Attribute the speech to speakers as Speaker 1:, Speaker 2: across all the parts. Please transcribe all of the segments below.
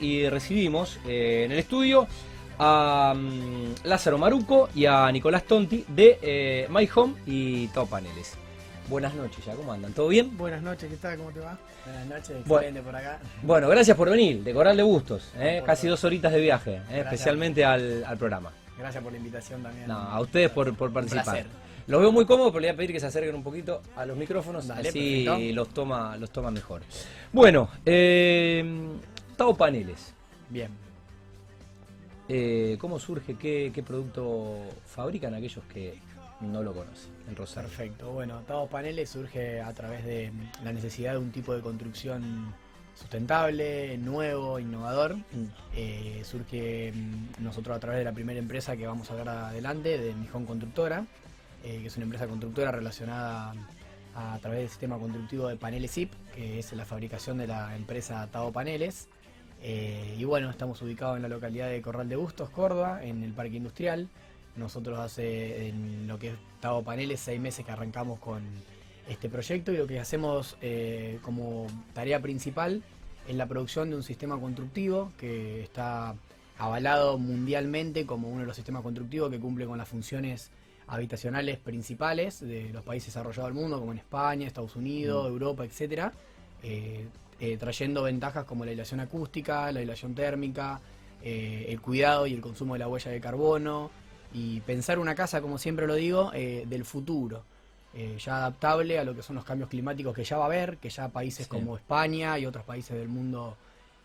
Speaker 1: y recibimos eh, en el estudio a mm, Lázaro Maruco y a Nicolás Tonti de eh, My Home y Top Paneles. Buenas noches ya, ¿cómo andan? ¿Todo bien?
Speaker 2: Buenas noches, ¿qué tal? ¿Cómo te va?
Speaker 3: Buenas noches,
Speaker 1: Bueno.
Speaker 3: excelente por acá.
Speaker 1: Bueno, gracias por venir, de Coral de Bustos, eh, casi dos horitas de viaje, eh, especialmente al, al programa.
Speaker 3: Gracias por la invitación también.
Speaker 1: No, a ustedes por, por participar. Los veo muy cómodos, pero le voy a pedir que se acerquen un poquito a los micrófonos,
Speaker 3: Dale,
Speaker 1: así
Speaker 3: perfecto.
Speaker 1: los toma, los toma mejor. Bueno, eh, Tao Paneles.
Speaker 3: Bien.
Speaker 1: Eh, ¿Cómo surge? ¿Qué, qué producto fabrican aquellos que no lo conocen en Rosario?
Speaker 3: Perfecto. Bueno, Taos Paneles surge a través de la necesidad de un tipo de construcción sustentable, nuevo, innovador.
Speaker 1: Mm.
Speaker 3: Eh, surge mm, nosotros a través de la primera empresa que vamos a ver adelante, de Mijón Constructora, eh, que es una empresa constructora relacionada a, a través del sistema constructivo de paneles ZIP, que es la fabricación de la empresa Tao Paneles. Eh, y bueno, estamos ubicados en la localidad de Corral de Bustos, Córdoba, en el Parque Industrial. Nosotros hace en lo que es Tao Paneles seis meses que arrancamos con este proyecto y lo que hacemos eh, como tarea principal es la producción de un sistema constructivo que está avalado mundialmente como uno de los sistemas constructivos que cumple con las funciones habitacionales principales de los países desarrollados del mundo, como en España, Estados Unidos,
Speaker 1: Mm.
Speaker 3: Europa, eh, eh, trayendo ventajas como la aislación acústica, la aislación térmica, eh, el cuidado y el consumo de la huella de carbono y pensar una casa, como siempre lo digo, eh, del futuro, ya adaptable a lo que son los cambios climáticos que ya va a haber, que ya países
Speaker 1: Sí.
Speaker 3: como España y otros países del mundo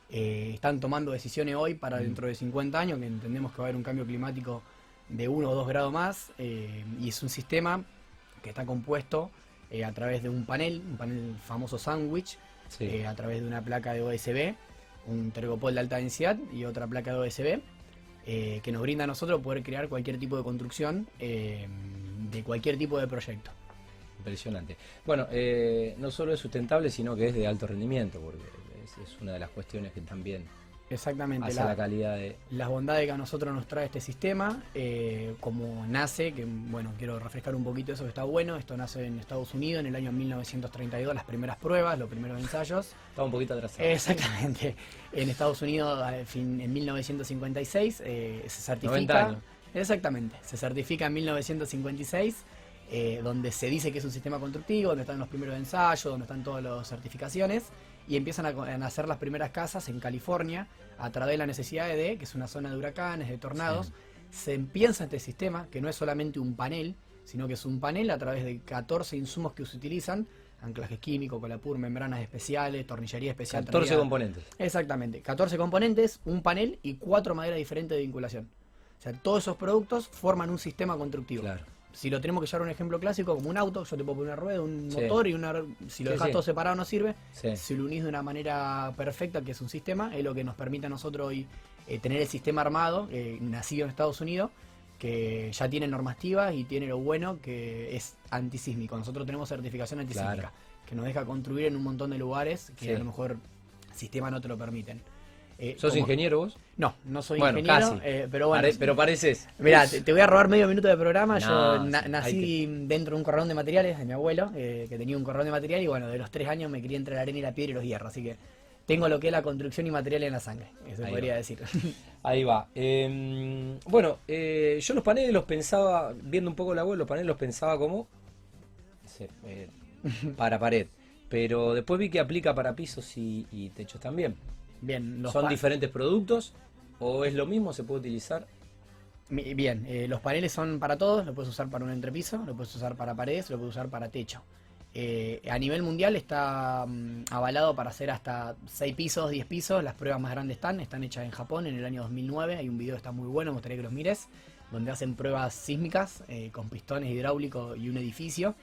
Speaker 3: están tomando decisiones hoy para dentro de 50 años, que entendemos que va a haber un cambio climático de 1 o 2 grados más, y es un sistema que está compuesto a través de un panel, un panel famoso sandwich,
Speaker 1: Sí.
Speaker 3: eh, a través de una placa de OSB, un tergopol de alta densidad y otra placa de OSB, eh, que nos brinda a nosotros poder crear cualquier tipo de construcción eh, de cualquier tipo de proyecto.
Speaker 1: Impresionante. Bueno, eh, no solo es sustentable, sino que es de alto rendimiento, porque es, es una de las cuestiones que también
Speaker 3: Exactamente.
Speaker 1: hace
Speaker 3: la-
Speaker 1: la calidad de...
Speaker 3: las bondades que a nosotros nos trae este sistema, eh, como nace, que bueno, quiero refrescar un poquito eso que está bueno, esto nace en Estados Unidos en el año 1932, las primeras pruebas, los primeros ensayos.
Speaker 1: Estaba un poquito atrasado.
Speaker 3: Exactamente, en Estados Unidos en 1956 eh, se
Speaker 1: 90
Speaker 3: certifica.
Speaker 1: años.
Speaker 3: Exactamente, se certifica en 1956, eh, donde se dice que es un sistema constructivo, donde están los primeros ensayos, donde están todas las certificaciones, y empiezan a, nacer las primeras casas en California a través de la necesidad de, que es una zona de huracanes, de tornados, se piensa este sistema, que no es solamente un panel, sino que es un panel a través de 14 insumos que se utilizan, anclajes químicos, colapur, membranas especiales, tornillería especial.
Speaker 1: 14
Speaker 3: traída-
Speaker 1: componentes.
Speaker 3: Exactamente, 14 componentes, un panel y cuatro maderas diferentes de vinculación. O sea, todos esos productos forman un sistema constructivo.
Speaker 1: Claro.
Speaker 3: Si lo tenemos que llevar a un ejemplo clásico, como un auto, yo te puedo poner una rueda, un
Speaker 1: Sí.
Speaker 3: motor y una... Si lo
Speaker 1: Sí,
Speaker 3: dejas
Speaker 1: sí.
Speaker 3: todo separado no sirve. Si lo unís de una manera perfecta, que es un sistema, es lo que nos permite a nosotros hoy eh, tener el sistema armado, eh, nacido en Estados Unidos, que ya tiene normativas y tiene lo bueno que es antisísmico. Nosotros tenemos certificación antisísmica,
Speaker 1: Claro.
Speaker 3: que nos deja construir en un montón de lugares que a lo mejor sistemas no te lo permiten. Eh,
Speaker 1: ¿Sos ingeniero vos?
Speaker 3: No, no soy
Speaker 1: Bueno,
Speaker 3: ingeniero,
Speaker 1: casi.
Speaker 3: eh, pero bueno.
Speaker 1: Pare- pero pareces.
Speaker 3: Mira, te, te voy a robar medio minuto de programa.
Speaker 1: No,
Speaker 3: Yo na- nací dentro de un corralón de materiales de mi abuelo, eh, que tenía un corralón de material, y bueno, de los tres años me crié entre la arena y la piedra y los hierros, así que tengo lo que es la construcción y material en la sangre, eso
Speaker 1: Ahí
Speaker 3: podría
Speaker 1: va.
Speaker 3: decir.
Speaker 1: Ahí va. Eh, bueno, eh, yo los paneles los pensaba, viendo un poco la web, los paneles los pensaba como eh, para pared. Pero después vi que aplica para pisos y, y techos también.
Speaker 3: Bien, los
Speaker 1: ¿Son diferentes productos? ¿O es lo mismo? ¿Se puede utilizar?
Speaker 3: Bien, eh, los paneles son para todos, lo puedes usar para un entrepiso, lo puedes usar para paredes, lo puedes usar para techo. Eh, a nivel mundial está mm, avalado para hacer hasta 6 pisos, 10 pisos, las pruebas más grandes están, están hechas en Japón en el año 2009, hay un video que está muy bueno, me gustaría que los mires, donde hacen pruebas sísmicas eh, con pistones hidráulicos y un edificio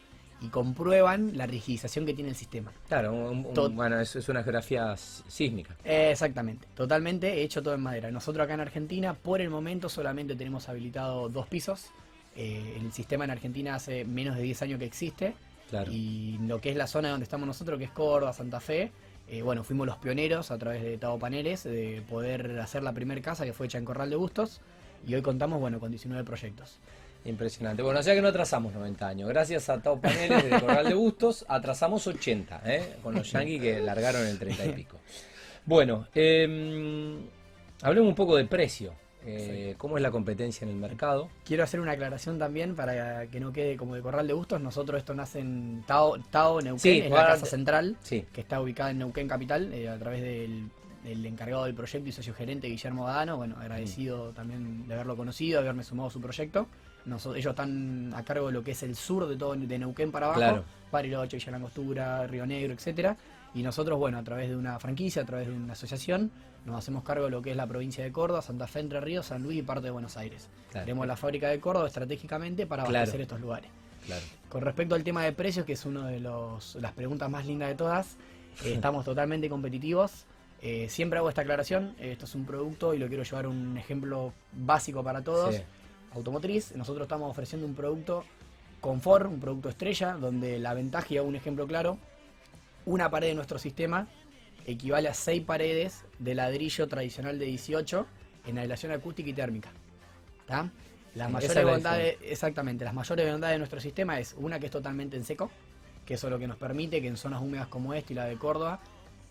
Speaker 3: y comprueban la rigidización que tiene el sistema.
Speaker 1: Claro, un- un-
Speaker 3: Tot-
Speaker 1: bueno, es, es una geografía sísmica.
Speaker 3: Exactamente, totalmente hecho todo en madera. Nosotros acá en Argentina, por el momento, solamente tenemos habilitado dos pisos. Eh, el sistema en Argentina hace menos de 10 años que existe.
Speaker 1: Claro.
Speaker 3: Y lo que es la zona donde estamos nosotros, que es Córdoba, Santa Fe, eh, bueno, fuimos los pioneros a través de Tavo Paneles de poder hacer la primera casa que fue hecha en Corral de Bustos. Y hoy contamos, bueno, con 19 proyectos.
Speaker 1: Impresionante. Bueno, o sea que no atrasamos 90 años. Gracias a Tao Paneles de Corral de Bustos, atrasamos 80, ¿eh? con los yankees que largaron el 30 y pico. Bueno, eh, hablemos un poco de precio. Eh, ¿Cómo es la competencia en el mercado?
Speaker 3: Quiero hacer una aclaración también para que no quede como de corral de gustos. Nosotros esto nace en Tao, Tao Neuquén,
Speaker 1: Sí,
Speaker 3: es la casa central,
Speaker 1: Sí,
Speaker 3: que está ubicada en Neuquén Capital, eh, a través del, del encargado del proyecto y socio gerente Guillermo Badano. Bueno, agradecido también de haberlo conocido, de haberme sumado a su proyecto. Ellos están a cargo de lo que es el sur de todo de Neuquén para abajo,
Speaker 1: Claro.
Speaker 3: Bariloche, Villa Langostura, Río Negro, etcétera. Y nosotros, bueno, a través de una franquicia, a través de una asociación, nos hacemos cargo de lo que es la provincia de Córdoba, Santa Fe, Entre Ríos, San Luis y parte de Buenos Aires.
Speaker 1: Claro.
Speaker 3: Tenemos la fábrica de Córdoba estratégicamente para
Speaker 1: Claro.
Speaker 3: abastecer estos lugares.
Speaker 1: claro.
Speaker 3: Con respecto al tema de precios, que es una de los- las preguntas más lindas de todas, eh, estamos totalmente competitivos. Eh, siempre hago esta aclaración, eh, esto es un producto y lo quiero llevar un ejemplo básico para todos.
Speaker 1: Sí.
Speaker 3: Automotriz, nosotros estamos ofreciendo un producto confort, un producto estrella, donde la ventaja, y hago un ejemplo claro, una pared de nuestro sistema equivale a seis paredes de ladrillo tradicional de 18 en aislación acústica y térmica. ¿Tá? Las
Speaker 1: Sí,
Speaker 3: mayores bondades, exactamente, las mayores bondades de nuestro sistema es una que es totalmente en seco, que eso es lo que nos permite que en zonas húmedas como esta y la de Córdoba,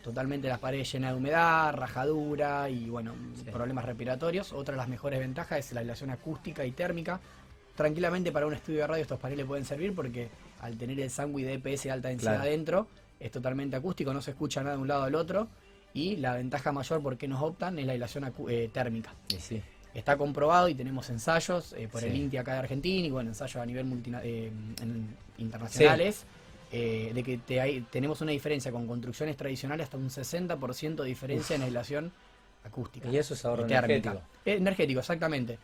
Speaker 3: totalmente las paredes llenas de humedad, rajadura y bueno,
Speaker 1: Sí.
Speaker 3: problemas respiratorios. Otra de las mejores ventajas es la aislación acústica y térmica. Tranquilamente para un estudio de radio estos paneles pueden servir porque al tener el sándwich de EPS de alta densidad
Speaker 1: Claro.
Speaker 3: adentro, es totalmente acústico, no se escucha nada de un lado al otro. Y la ventaja mayor por qué nos optan es la aislación eh, térmica.
Speaker 1: Sí.
Speaker 3: Está comprobado y tenemos ensayos eh, por el. INTI acá de Argentina y bueno, ensayos a nivel multina- eh, internacionales, eh, de que te hay- tenemos una diferencia con construcciones tradicionales hasta un 60% de diferencia en aislación acústica.
Speaker 1: Y eso es ahorro
Speaker 3: térmica.
Speaker 1: energético.
Speaker 3: Eh, energético, exactamente.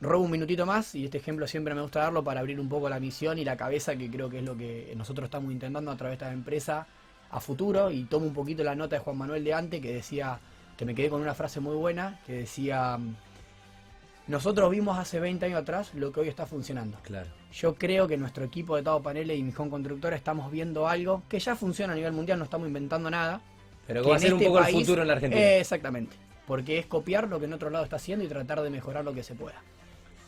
Speaker 3: Robo un minutito más y este ejemplo siempre me gusta darlo para abrir un poco la misión y la cabeza, que creo que es lo que nosotros estamos intentando a través de esta empresa a futuro. Y tomo un poquito la nota de Juan Manuel de Ante, que decía, que me quedé con una frase muy buena, que decía, nosotros vimos hace 20 años atrás lo que hoy está funcionando.
Speaker 1: Claro.
Speaker 3: Yo creo que nuestro equipo de Tao Paneles y Mijón Constructora estamos viendo algo que ya funciona a nivel mundial, no estamos inventando nada.
Speaker 1: Pero
Speaker 3: que
Speaker 1: va a ser un
Speaker 3: este
Speaker 1: poco el futuro en la Argentina.
Speaker 3: Eh, exactamente. Porque es copiar lo que en otro lado está haciendo y tratar de mejorar lo que se pueda.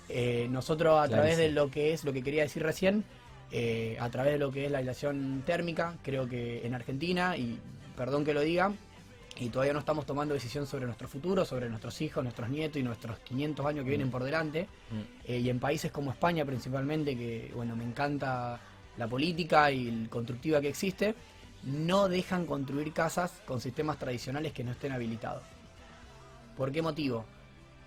Speaker 3: Eh, nosotros a
Speaker 1: Claro,
Speaker 3: través
Speaker 1: sí.
Speaker 3: de lo que es, lo que quería decir recién, eh, a través de lo que es la aislación térmica, creo que en Argentina, y perdón que lo diga, y todavía no estamos tomando decisión sobre nuestro futuro, sobre nuestros hijos, nuestros nietos y nuestros 500 años que vienen por delante,
Speaker 1: Mm.
Speaker 3: eh, y en países como España principalmente, que bueno, me encanta la política y el constructiva que existe, no dejan construir casas con sistemas tradicionales que no estén habilitados. ¿Por qué motivo?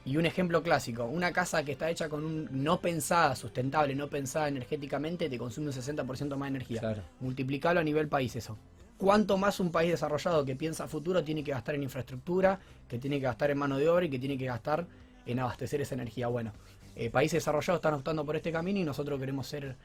Speaker 3: Y un ejemplo clásico, una casa que está hecha con un no pensada, sustentable, no pensada energéticamente, te consume un 60% más de energía.
Speaker 1: Claro.
Speaker 3: Multiplicalo a nivel país eso. ¿Cuánto más un país desarrollado que piensa futuro tiene que gastar en infraestructura, que tiene que gastar en mano de obra y que tiene que gastar en abastecer esa energía? Bueno, eh, países desarrollados están optando por este camino y nosotros queremos ser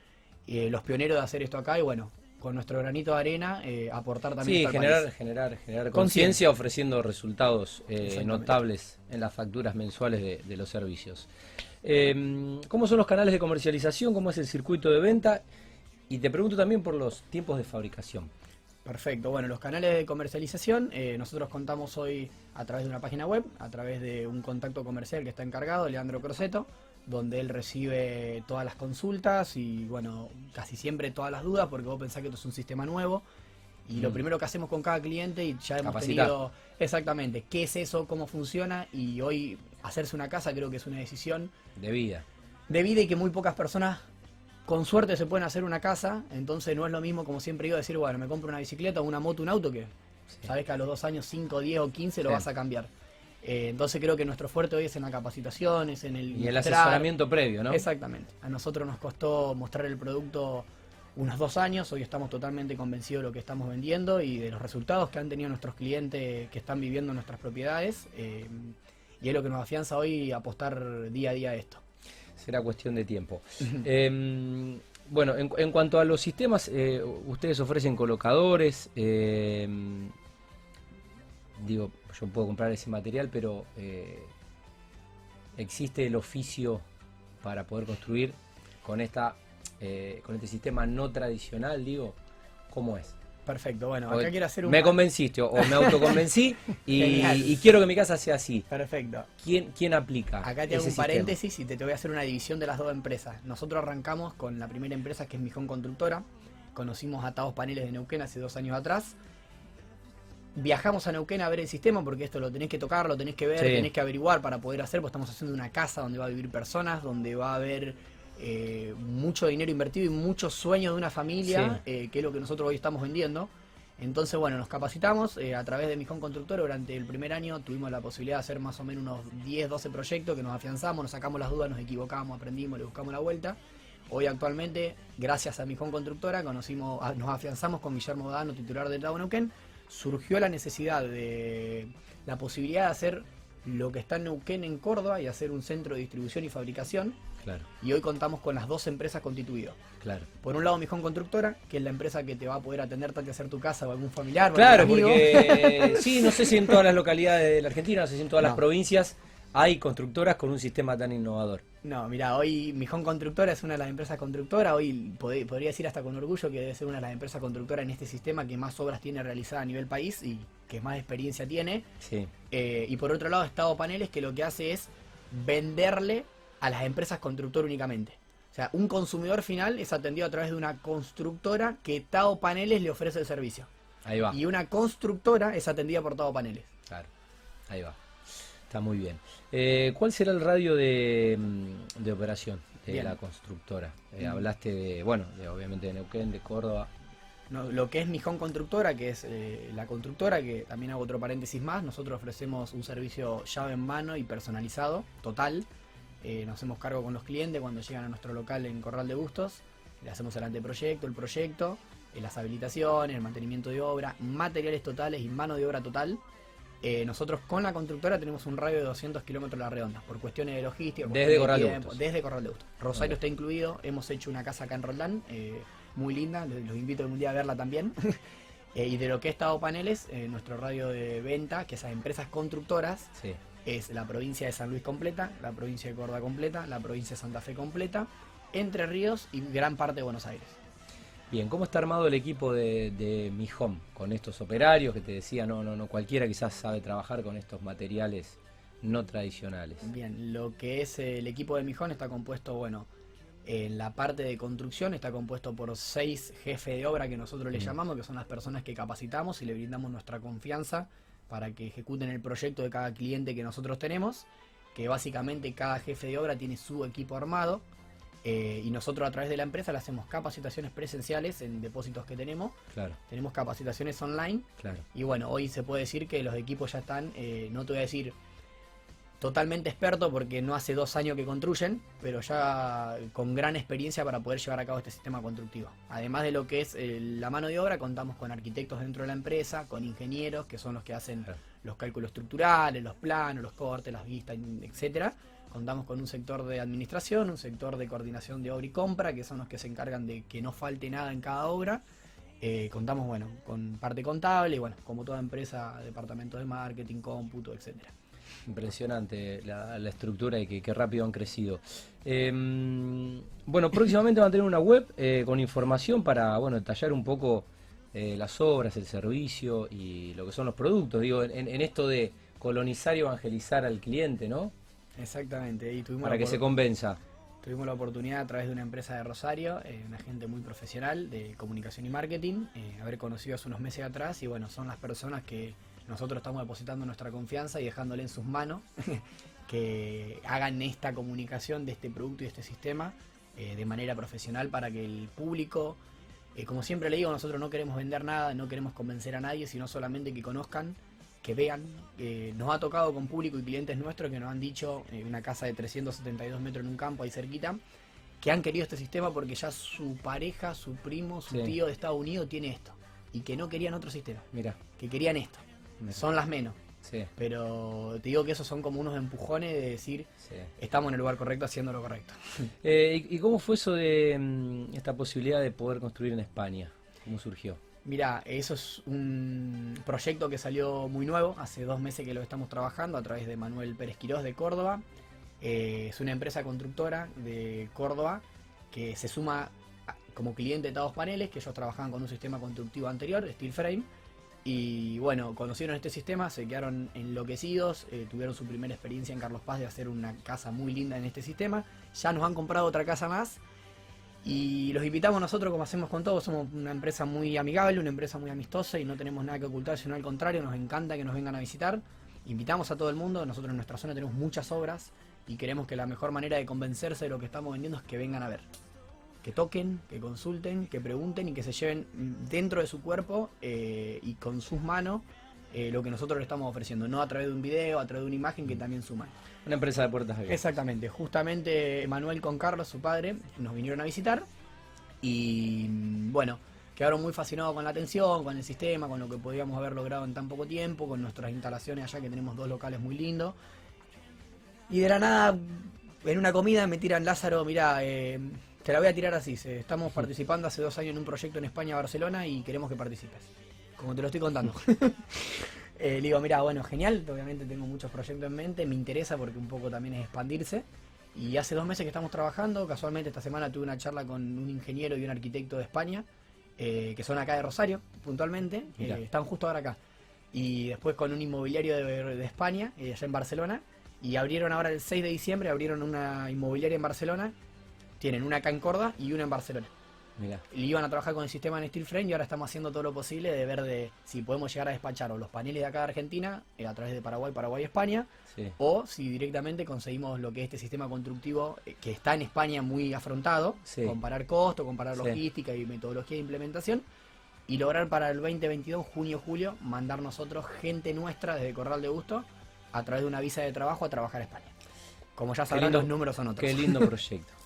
Speaker 3: eh, los pioneros de hacer esto acá y bueno, con nuestro granito de arena eh, aportar también
Speaker 1: Sí, generar,
Speaker 3: país.
Speaker 1: generar, generar
Speaker 3: Conciencia.
Speaker 1: ofreciendo resultados notables en las facturas mensuales de, de los servicios. Eh, ¿Cómo son los canales de comercialización? ¿Cómo es el circuito de venta? Y te pregunto también por los tiempos de fabricación.
Speaker 3: Perfecto, bueno, los canales de comercialización, eh, nosotros contamos hoy a través de una página web, a través de un contacto comercial que está encargado, Leandro Croceto, donde él recibe todas las consultas y, bueno, casi siempre todas las dudas, porque vos pensás que esto es un sistema nuevo. Y lo
Speaker 1: Mm.
Speaker 3: primero que hacemos con cada cliente, y ya hemos
Speaker 1: Capacitar.
Speaker 3: tenido exactamente qué es eso, cómo funciona, y hoy hacerse una casa creo que es una decisión
Speaker 1: De vida.
Speaker 3: de vida y que muy pocas personas con suerte se pueden hacer una casa, entonces no es lo mismo como siempre digo decir, bueno, me compro una bicicleta, una moto, un auto que
Speaker 1: Sí.
Speaker 3: sabes que a los dos años, 5, 10 o 15 lo
Speaker 1: Sí.
Speaker 3: vas a cambiar. Eh, entonces creo que nuestro fuerte hoy es en la capacitación, es en el...
Speaker 1: Y el asesoramiento previo, ¿no?
Speaker 3: Exactamente. A nosotros nos costó mostrar el producto unos dos años, hoy estamos totalmente convencidos de lo que estamos vendiendo y de los resultados que han tenido nuestros clientes que están viviendo en nuestras propiedades. eh, y es lo que nos afianza hoy apostar día a día a esto.
Speaker 1: Será cuestión de tiempo. Eh, bueno, en, en cuanto a los sistemas, eh, ustedes ofrecen colocadores. eh, digo, yo puedo comprar ese material, pero eh, existe el oficio para poder construir con esta, eh, con este sistema no tradicional, digo, ¿cómo es?
Speaker 3: Perfecto, bueno, acá quiero hacer un...
Speaker 1: Me convenciste o me autoconvencí y, quiero que mi casa sea así.
Speaker 3: Perfecto.
Speaker 1: ¿Quién, quién aplica?
Speaker 3: Acá te hago un
Speaker 1: sistema?
Speaker 3: paréntesis y te, te voy a hacer una división de las dos empresas. Nosotros arrancamos con la primera empresa que es Mijón Constructora. Conocimos a Taos Paneles de Neuquén hace dos años atrás. viajamos a Neuquén a ver el sistema porque esto lo tenés que tocar, lo tenés que ver,
Speaker 1: Sí.
Speaker 3: tenés que averiguar para poder hacer, pues estamos haciendo una casa donde va a vivir personas, donde va a haber eh, mucho dinero invertido y muchos sueños de una familia, eh, que es lo que nosotros hoy estamos vendiendo. Entonces, bueno, nos capacitamos eh, a través de Mijón Constructor. Durante el primer año tuvimos la posibilidad de hacer más o menos unos 10, 12 proyectos que nos afianzamos, nos sacamos las dudas, nos equivocamos, aprendimos, le buscamos la vuelta. Hoy actualmente, gracias a Mijón Constructora, conocimos, a- nos afianzamos con Guillermo Dano, titular de Tabo Neuquén. Surgió la necesidad de la posibilidad de hacer lo que está en Neuquén en Córdoba y hacer un centro de distribución y fabricación.
Speaker 1: Claro,
Speaker 3: Y hoy contamos con las dos empresas constituidas.
Speaker 1: claro.
Speaker 3: Por un lado, Mijón Constructora, que es la empresa que te va a poder atender tanto hacer tu casa o algún familiar. o
Speaker 1: Claro,
Speaker 3: algún
Speaker 1: porque sí, no sé si en todas las localidades de la Argentina, no sé si en todas las provincias hay constructoras con un sistema tan innovador.
Speaker 3: No, mira, hoy Mijón Constructora es una de las empresas constructoras. Hoy pod- podría decir hasta con orgullo que debe ser una de las empresas constructoras en este sistema que más obras tiene realizadas a nivel país y que más experiencia tiene.
Speaker 1: Sí,
Speaker 3: Eh, y por otro lado, Estado Paneles, que lo que hace es venderle a las empresas constructoras únicamente. O sea, un consumidor final es atendido a través de una constructora que Tao Paneles le ofrece el servicio.
Speaker 1: ahí va.
Speaker 3: Y una constructora es atendida por Tao Paneles.
Speaker 1: Claro, ahí va. Está muy bien. Eh, ¿Cuál será el radio de, mm, de operación de
Speaker 3: Bien.
Speaker 1: la constructora? Eh, hablaste de, bueno, de, obviamente de Neuquén, de Córdoba.
Speaker 3: No, lo que es Mijón Constructora, que es eh, la constructora, que también hago otro paréntesis más, nosotros ofrecemos un servicio llave en mano y personalizado, total. Eh, nos hacemos cargo con los clientes cuando llegan a nuestro local en Corral de Bustos. Le hacemos el anteproyecto, el proyecto, eh, las habilitaciones, el mantenimiento de obra, materiales totales y mano de obra total. Eh, nosotros con la constructora tenemos un radio de 200 kilómetros a la redonda, por cuestiones de logística.
Speaker 1: Desde Corral de Bustos.
Speaker 3: Desde Corral de Bustos. Rosario está incluido, hemos hecho una casa acá en Roldán, muy linda, los invito algún día a verla también. Y de lo que he estado paneles, nuestro radio de venta, que esas empresas constructoras,
Speaker 1: Sí,
Speaker 3: es la provincia de San Luis completa, la provincia de Córdoba completa, la provincia de Santa Fe completa, Entre Ríos y gran parte de Buenos Aires.
Speaker 1: Bien, ¿cómo está armado el equipo de, de Mi Home? Con estos operarios que te decía, no, no, no, cualquiera quizás sabe trabajar con estos materiales no tradicionales.
Speaker 3: Bien, lo que es el equipo de Mijón está compuesto, bueno, en la parte de construcción está compuesto por seis jefes de obra que nosotros le
Speaker 1: Mm.
Speaker 3: llamamos, que son las personas que capacitamos y le brindamos nuestra confianza para que ejecuten el proyecto de cada cliente que nosotros tenemos, que básicamente cada jefe de obra tiene su equipo armado eh, y nosotros a través de la empresa le hacemos capacitaciones presenciales en depósitos que tenemos,
Speaker 1: Claro,
Speaker 3: tenemos capacitaciones online.
Speaker 1: Claro.
Speaker 3: y bueno, hoy se puede decir que los equipos ya están, eh, no te voy a decir totalmente expertos porque no hace dos años que construyen, pero ya con gran experiencia para poder llevar a cabo este sistema constructivo. Además de lo que es eh, la mano de obra, contamos con arquitectos dentro de la empresa, con ingenieros que son los que hacen los cálculos estructurales, los planos, los cortes, las vistas, etcétera. Contamos con un sector de administración, un sector de coordinación de obra y compra, que son los que se encargan de que no falte nada en cada obra. Eh, contamos, bueno, con parte contable y bueno, como toda empresa, departamento de marketing, cómputo, etcétera.
Speaker 1: Impresionante la, la estructura y que, que rápido han crecido. Eh, bueno, próximamente van a tener una web eh, con información para bueno detallar un poco eh, las obras, el servicio y lo que son los productos. Digo, en, en esto de colonizar y evangelizar al cliente, ¿no?
Speaker 3: Exactamente, y tuvimos
Speaker 1: Para que se convenza.
Speaker 3: Tuvimos la oportunidad a través de una empresa de Rosario, eh, una gente muy profesional de comunicación y marketing, eh, haber conocido hace unos meses atrás y bueno, son las personas que nosotros estamos depositando nuestra confianza y dejándole en sus manos que hagan esta comunicación de este producto y este sistema eh, de manera profesional para que el público, eh, como siempre le digo, nosotros no queremos vender nada, no queremos convencer a nadie, sino solamente que conozcan, que vean. Eh, nos ha tocado con público y clientes nuestros que nos han dicho, eh, una casa de 372 metros en un campo ahí cerquita, que han querido este sistema porque ya su pareja, su primo, su
Speaker 1: Sí.
Speaker 3: tío de Estados Unidos tiene esto. Y que no querían otro sistema,
Speaker 1: Mira,
Speaker 3: que querían esto. Son las menos.
Speaker 1: sí,
Speaker 3: Pero te digo que esos son como unos empujones de decir,
Speaker 1: sí.
Speaker 3: estamos en el lugar correcto haciendo lo correcto.
Speaker 1: Eh, ¿y, cómo fue eso de mm, esta posibilidad de poder construir en España? ¿Cómo surgió?
Speaker 3: Mira, eso es un proyecto que salió muy nuevo, hace dos meses que lo estamos trabajando a través de Manuel Pérez Quirós de Córdoba. Eh, es una empresa constructora de Córdoba que se suma como cliente de Tados Paneles, que ellos trabajaban con un sistema constructivo anterior, Steel Frame. Y bueno, conocieron este sistema, se quedaron enloquecidos, eh, tuvieron su primera experiencia en Carlos Paz de hacer una casa muy linda en este sistema. Ya nos han comprado otra casa más Y los invitamos nosotros, como hacemos con todos, somos una empresa muy amigable, una empresa muy amistosa y no tenemos nada que ocultar, sino al contrario, nos encanta que nos vengan a visitar. Invitamos a todo el mundo, nosotros en nuestra zona tenemos muchas obras y queremos que la mejor manera de convencerse de lo que estamos vendiendo es que vengan a ver. Que toquen, que consulten, que pregunten y que se lleven dentro de su cuerpo eh, y con sus manos eh, lo que nosotros le estamos ofreciendo, no a través de un video, a través de una imagen que también suman.
Speaker 1: Una empresa de puertas abiertas.
Speaker 3: Exactamente, justamente Manuel con Carlos, su padre, nos vinieron a visitar y mm, bueno, quedaron muy fascinados con la atención, con el sistema, con lo que podíamos haber logrado en tan poco tiempo, con nuestras instalaciones allá que tenemos dos locales muy lindos. Y de la nada, en una comida me tiran Lázaro, mira, eh, te la voy a tirar así, estamos participando hace dos años en un proyecto en España, Barcelona, y queremos que participes como te lo estoy contando. eh, le digo, mira, bueno, genial, obviamente tengo muchos proyectos en mente, me interesa porque un poco también es expandirse. Y hace dos meses que estamos trabajando, casualmente esta semana tuve una charla con un ingeniero y un arquitecto de España, eh, que son acá de Rosario, puntualmente, eh, están justo ahora acá. Y después con un inmobiliario de, España, eh, allá en Barcelona, y abrieron ahora el 6 de diciembre, abrieron una inmobiliaria en Barcelona, tienen una acá en Córdoba y una en Barcelona. Y iban a trabajar con el sistema en Steel Frame y ahora estamos haciendo todo lo posible de ver de si podemos llegar a despachar o los paneles de acá de Argentina eh, a través de Paraguay, Paraguay, España, o si directamente conseguimos lo que es este sistema constructivo eh, que está en España muy afrontado, comparar costo, comparar logística y metodología de implementación, y lograr para el 2022, junio, julio, mandar nosotros gente nuestra desde Corral de Gusto a través de una visa de trabajo a trabajar a España. Como ya sabrán, los números son otros.
Speaker 1: Qué lindo proyecto.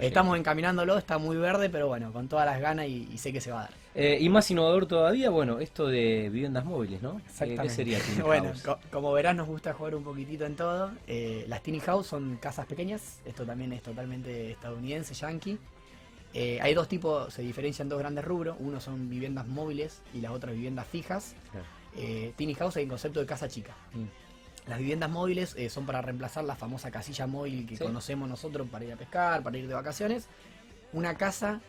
Speaker 3: Estamos encaminándolo, está muy verde, pero bueno, con todas las ganas y, sé que se va a dar.
Speaker 1: Eh, y más innovador todavía, bueno, esto de viviendas móviles, ¿no?
Speaker 3: Exactamente. ¿Qué sería Bueno, como verás, nos gusta jugar un poquitito en todo. Eh, las Tiny House son casas pequeñas, esto también es totalmente estadounidense, yankee. Eh, hay dos tipos, se diferencian dos grandes rubros. Uno son viviendas móviles y las otras viviendas fijas. Tiny House hay un concepto de casa chica. Mm. Las viviendas móviles eh, son para reemplazar la famosa casilla móvil que conocemos nosotros para ir a pescar, para ir de vacaciones. Una casa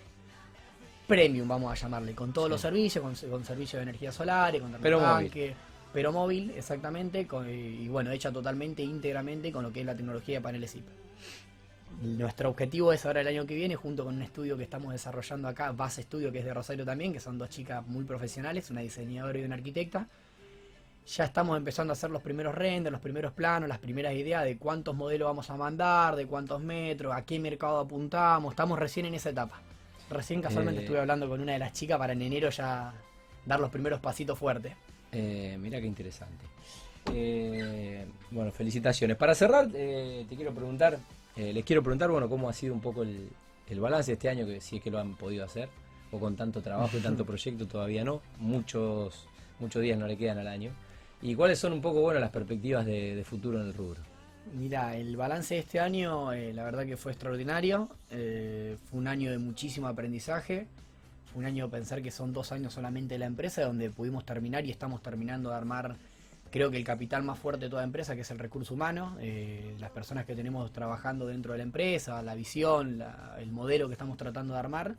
Speaker 3: premium, vamos a llamarle, con todos los servicios, con, con servicios de energía solar, con
Speaker 1: pero
Speaker 3: móvil. pero móvil, exactamente, y bueno, hecha totalmente, íntegramente con lo que es la tecnología de paneles SIP. Nuestro objetivo es ahora el año que viene, junto con un estudio que estamos desarrollando acá, Base Estudio, que es de Rosario también, que son dos chicas muy profesionales, una diseñadora y una arquitecta, ya estamos empezando a hacer los primeros renders, los primeros planos, las primeras ideas de cuántos modelos vamos a mandar, de cuántos metros, a qué mercado apuntamos. Estamos recién en esa etapa. Recién casualmente eh, estuve hablando con una de las chicas para en enero ya dar los primeros pasitos fuertes.
Speaker 1: Eh, mira qué interesante. Eh, bueno, felicitaciones. Para cerrar, te quiero preguntar, les quiero preguntar, bueno, cómo ha sido un poco el, el balance de este año, que si es que lo han podido hacer, o con tanto trabajo y tanto proyecto todavía no. Muchos, muchos días no le quedan al año. ¿Y cuáles son un poco bueno las perspectivas de, futuro en el rubro?
Speaker 3: Mira, el balance de este año, eh, la verdad que fue extraordinario. Eh, fue un año de muchísimo aprendizaje. Fue un año de pensar que son dos años solamente de la empresa, donde pudimos terminar y estamos terminando de armar, creo que el capital más fuerte de toda empresa, que es el recurso humano. Eh, las personas que tenemos trabajando dentro de la empresa, la visión, el modelo que estamos tratando de armar,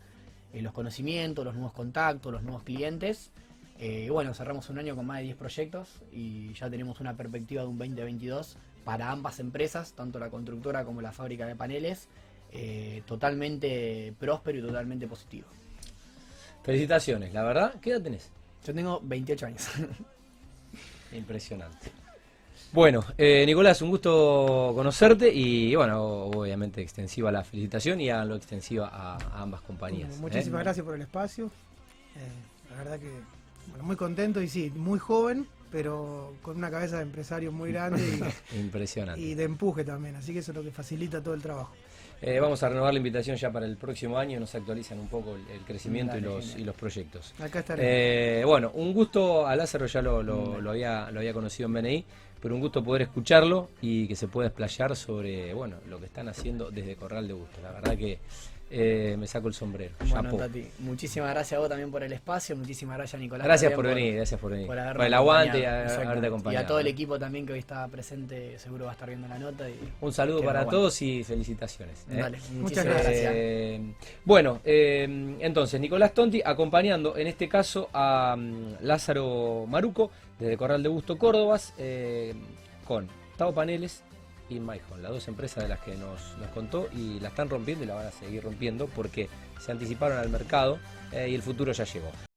Speaker 3: los conocimientos, los nuevos contactos, los nuevos clientes. Eh, bueno, cerramos un año con más de 10 proyectos y ya tenemos una perspectiva de un 2022 para ambas empresas, tanto la constructora como la fábrica de paneles, eh, totalmente próspero y totalmente positivo.
Speaker 1: Felicitaciones, la verdad, ¿qué edad tenés?
Speaker 3: Yo tengo 28 años.
Speaker 1: Impresionante. Bueno, eh, Nicolás, un gusto conocerte y bueno, obviamente extensiva la felicitación y a lo extensiva a, ambas compañías.
Speaker 2: muchísimas gracias por el espacio. la verdad que muy contento y sí, muy joven, pero con una cabeza de empresario muy grande
Speaker 1: y, Impresionante.
Speaker 2: y de empuje también, así que eso es lo que facilita todo el trabajo.
Speaker 1: Eh, vamos a renovar la invitación ya para el próximo año, nos actualizan un poco el, crecimiento y, los, y los proyectos.
Speaker 2: Acá estaremos. Eh,
Speaker 1: bueno, un gusto, a Lázaro ya lo, lo, había, lo había conocido en BNI, pero un gusto poder escucharlo y que se pueda explayar sobre bueno lo que están haciendo desde Corral de Gusto. La verdad que eh, me saco el sombrero.
Speaker 3: Bueno, Tati, muchísimas gracias a vos también por el espacio, muchísimas gracias Nicolás.
Speaker 1: Gracias por, venir, gracias por venir. Por, el aguante y haberte acompañado.
Speaker 3: Y a todo el equipo también que hoy está presente, seguro va a estar viendo la nota.
Speaker 1: Un saludo para todos y felicitaciones.
Speaker 3: ¿eh? muchas gracias.
Speaker 1: Eh, bueno, entonces Nicolás Tonti acompañando en este caso a mm, Lázaro Maruco desde Corral de Busto Córdobas con Tavo Paneles y MyHome, las dos empresas de las que nos, nos contó y la están rompiendo y la van a seguir rompiendo porque se anticiparon al mercado eh, y el futuro ya llegó.